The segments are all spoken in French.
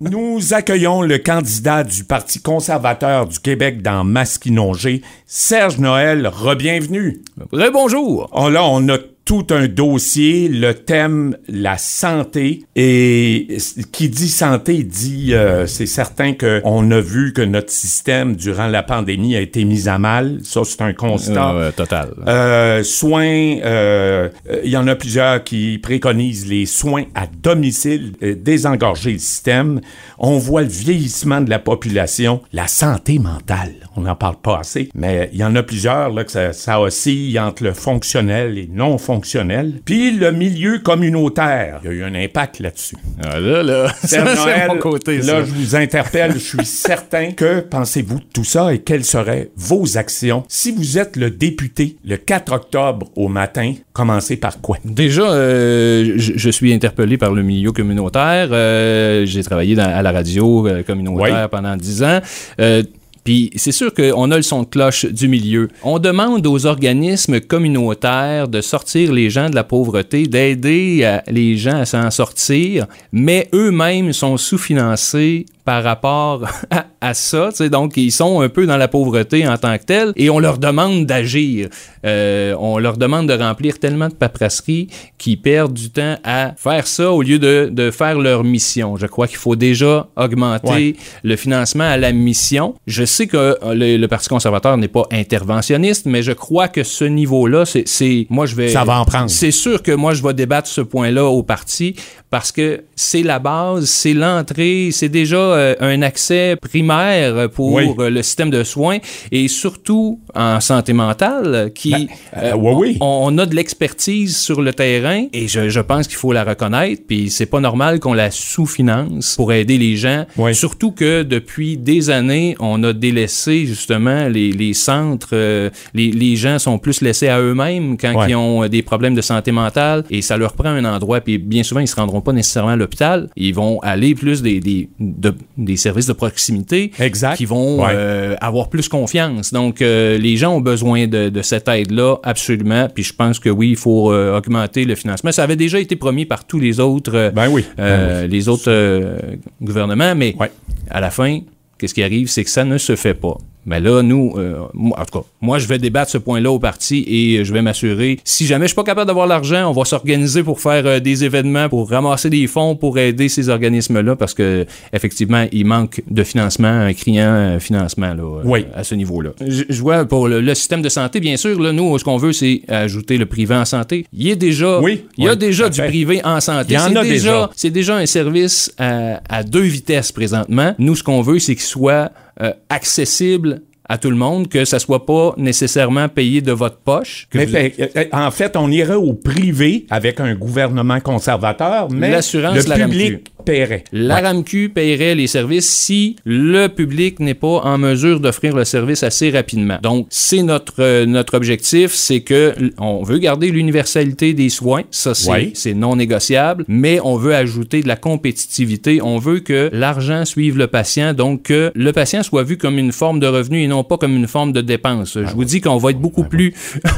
Nous accueillons le candidat du Parti conservateur du Québec dans Masquinongé, Serge Noël. Rebienvenue. Bonjour. Oh là, on a tout un dossier, le thème la santé et qui dit santé dit euh, c'est certain que on a vu que notre système durant la pandémie a été mis à mal, ça c'est un constat Euh, total. euh, soins, euh, il y en a plusieurs qui préconisent les soins à domicile, euh, désengorger le système. On voit le vieillissement de la population, la santé mentale. On n'en parle pas assez, mais il y en a plusieurs là que ça, ça oscille entre le fonctionnel et non fonctionnel. Puis le milieu communautaire, il y a eu un impact là-dessus. Ah, là, là, c'est mon côté, ça. là, je vous interpelle. Je suis certain que pensez-vous de tout ça et quelles seraient vos actions si vous êtes le député le 4 octobre au matin? Commencez par quoi? Déjà, euh, je, je suis interpellé par le milieu communautaire. Euh, J'ai travaillé dans- à la radio euh, communautaire Oui. pendant dix ans. Euh, puis c'est sûr qu'on a le son de cloche du milieu. On demande aux organismes communautaires de sortir les gens de la pauvreté, d'aider euh, les gens à s'en sortir, mais eux-mêmes sont sous-financés par rapport à, à ça. tu sais. Donc, ils sont un peu dans la pauvreté en tant que telle et on leur demande d'agir. Euh, on leur demande de remplir tellement de paperasserie qu'ils perdent du temps à faire ça au lieu de, de faire leur mission. Je crois qu'il faut déjà augmenter Ouais. le financement à la mission. Je sais que euh, le, le Parti conservateur n'est pas interventionniste, mais je crois que ce niveau-là, c'est, c'est- moi je vais... Ça va en prendre. C'est sûr que moi je vais débattre ce point-là au parti parce que c'est la base, c'est l'entrée, c'est déjà euh, un accès primaire pour Oui. euh, le système de soins et surtout en santé mentale qui Ben, euh, oui. on, on a de l'expertise sur le terrain et je, je pense qu'il faut la reconnaître puis c'est pas normal qu'on la sous-finance pour aider les gens Oui. surtout que depuis des années on a délaissé justement les, les centres euh, les, les gens sont plus laissés à eux-mêmes quand ils ont des problèmes de santé mentale et ça leur prend un endroit puis bien souvent ils se rendront pas nécessairement à l'hôpital ils vont aller plus des, des, de- des services de proximité Exact. qui vont Ouais. euh, avoir plus confiance. Donc, euh, les gens ont besoin de, de cette aide-là, absolument. Puis je pense que oui, il faut euh, augmenter le financement. Ça avait déjà été promis par tous les autres, Ben oui. euh, les autres gouvernements, mais Ouais. à la fin, qu'est-ce qui arrive, c'est que ça ne se fait pas. Mais là, nous, euh, moi- en tout cas, moi, je vais débattre ce point-là au parti et je vais m'assurer. Si jamais je suis pas capable d'avoir l'argent, on va s'organiser pour faire euh, des événements, pour ramasser des fonds, pour aider ces organismes-là, parce que effectivement, il manque de financement, un criant euh, financement là, euh, Oui. à ce niveau-là. Je, je vois pour le, le système de santé, bien sûr, là, nous, ce qu'on veut, c'est ajouter le privé en santé. Il y a déjà, Oui, il y a oui, déjà du fait. privé en santé. Il y en C'est a déjà. c'est déjà un service à, à deux vitesses présentement. Nous, ce qu'on veut, c'est qu'il soit euh, accessible à tout le monde, que ça soit pas nécessairement payé de votre poche. que Mais vous- fait- euh, en fait, on irait au privé avec un gouvernement conservateur, mais L'assurance, le la public paierait. La Ouais. RAMQ paierait les services si le public n'est pas en mesure d'offrir le service assez rapidement. Donc, c'est notre, euh, notre objectif, c'est que on veut garder l'universalité des soins, ça c'est c'est non négociable, mais on veut ajouter de la compétitivité, on veut que l'argent suive le patient, donc que le patient soit vu comme une forme de revenu et non pas comme une forme de dépense. Je vous dis qu'on va être beaucoup plus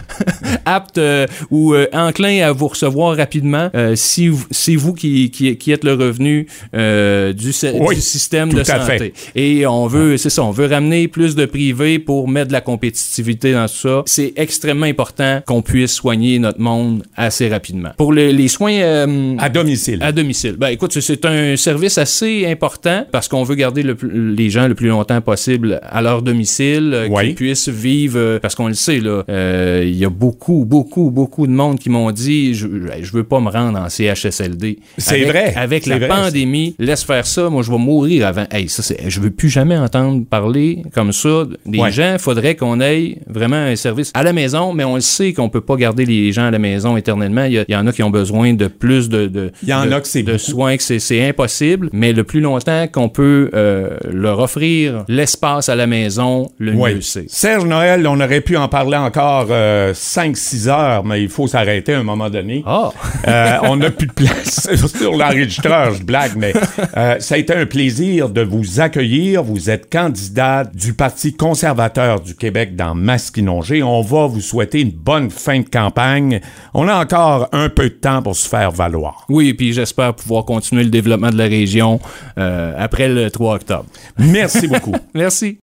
apte euh, ou euh, enclin à vous recevoir rapidement euh, si vous- c'est vous qui, qui, qui êtes le revenu euh, du, Oui, du système de santé. fait. Et on veut, c'est ça, on veut ramener plus de privé pour mettre de la compétitivité dans tout ça. C'est extrêmement important qu'on puisse soigner notre monde assez rapidement. Pour le- les soins euh, À domicile. à domicile. Ben écoute, c'est- un service assez important parce qu'on veut garder le les gens le plus longtemps possible à leur domicile, Oui. qu'ils puissent vivre, parce qu'on le sait, là, euh, il y a beaucoup, beaucoup, beaucoup de monde qui m'ont dit, je, je veux pas me rendre en CHSLD. C'est vrai. Avec la vrai, pandémie, laisse faire ça, moi je vais mourir avant. Hey, ça, c'est- je veux plus jamais entendre parler comme ça des Ouais. gens. Faudrait qu'on ait vraiment un service à la maison, mais on le sait qu'on peut pas garder les gens à la maison éternellement. Il y, en a qui ont besoin de plus de, de, Il y en de- a que c'est de beaucoup. soins, que c'est- impossible. Mais le plus longtemps qu'on peut euh, leur offrir l'espace à la maison, le mieux c'est. Serge Noël, on aurait pu en parler encore 5 5-6 heures, mais il faut s'arrêter à un moment donné. Ah! Euh, on n'a plus de place sur l'enregistreur, je blague, mais euh, ça a été un plaisir de vous accueillir. Vous êtes candidat du Parti conservateur du Québec dans Masquinongé. On va vous souhaiter une bonne fin de campagne. On a encore un peu de temps pour se faire valoir. Oui, puis j'espère pouvoir continuer le développement de la région euh, après le 3 octobre. Merci beaucoup. Merci.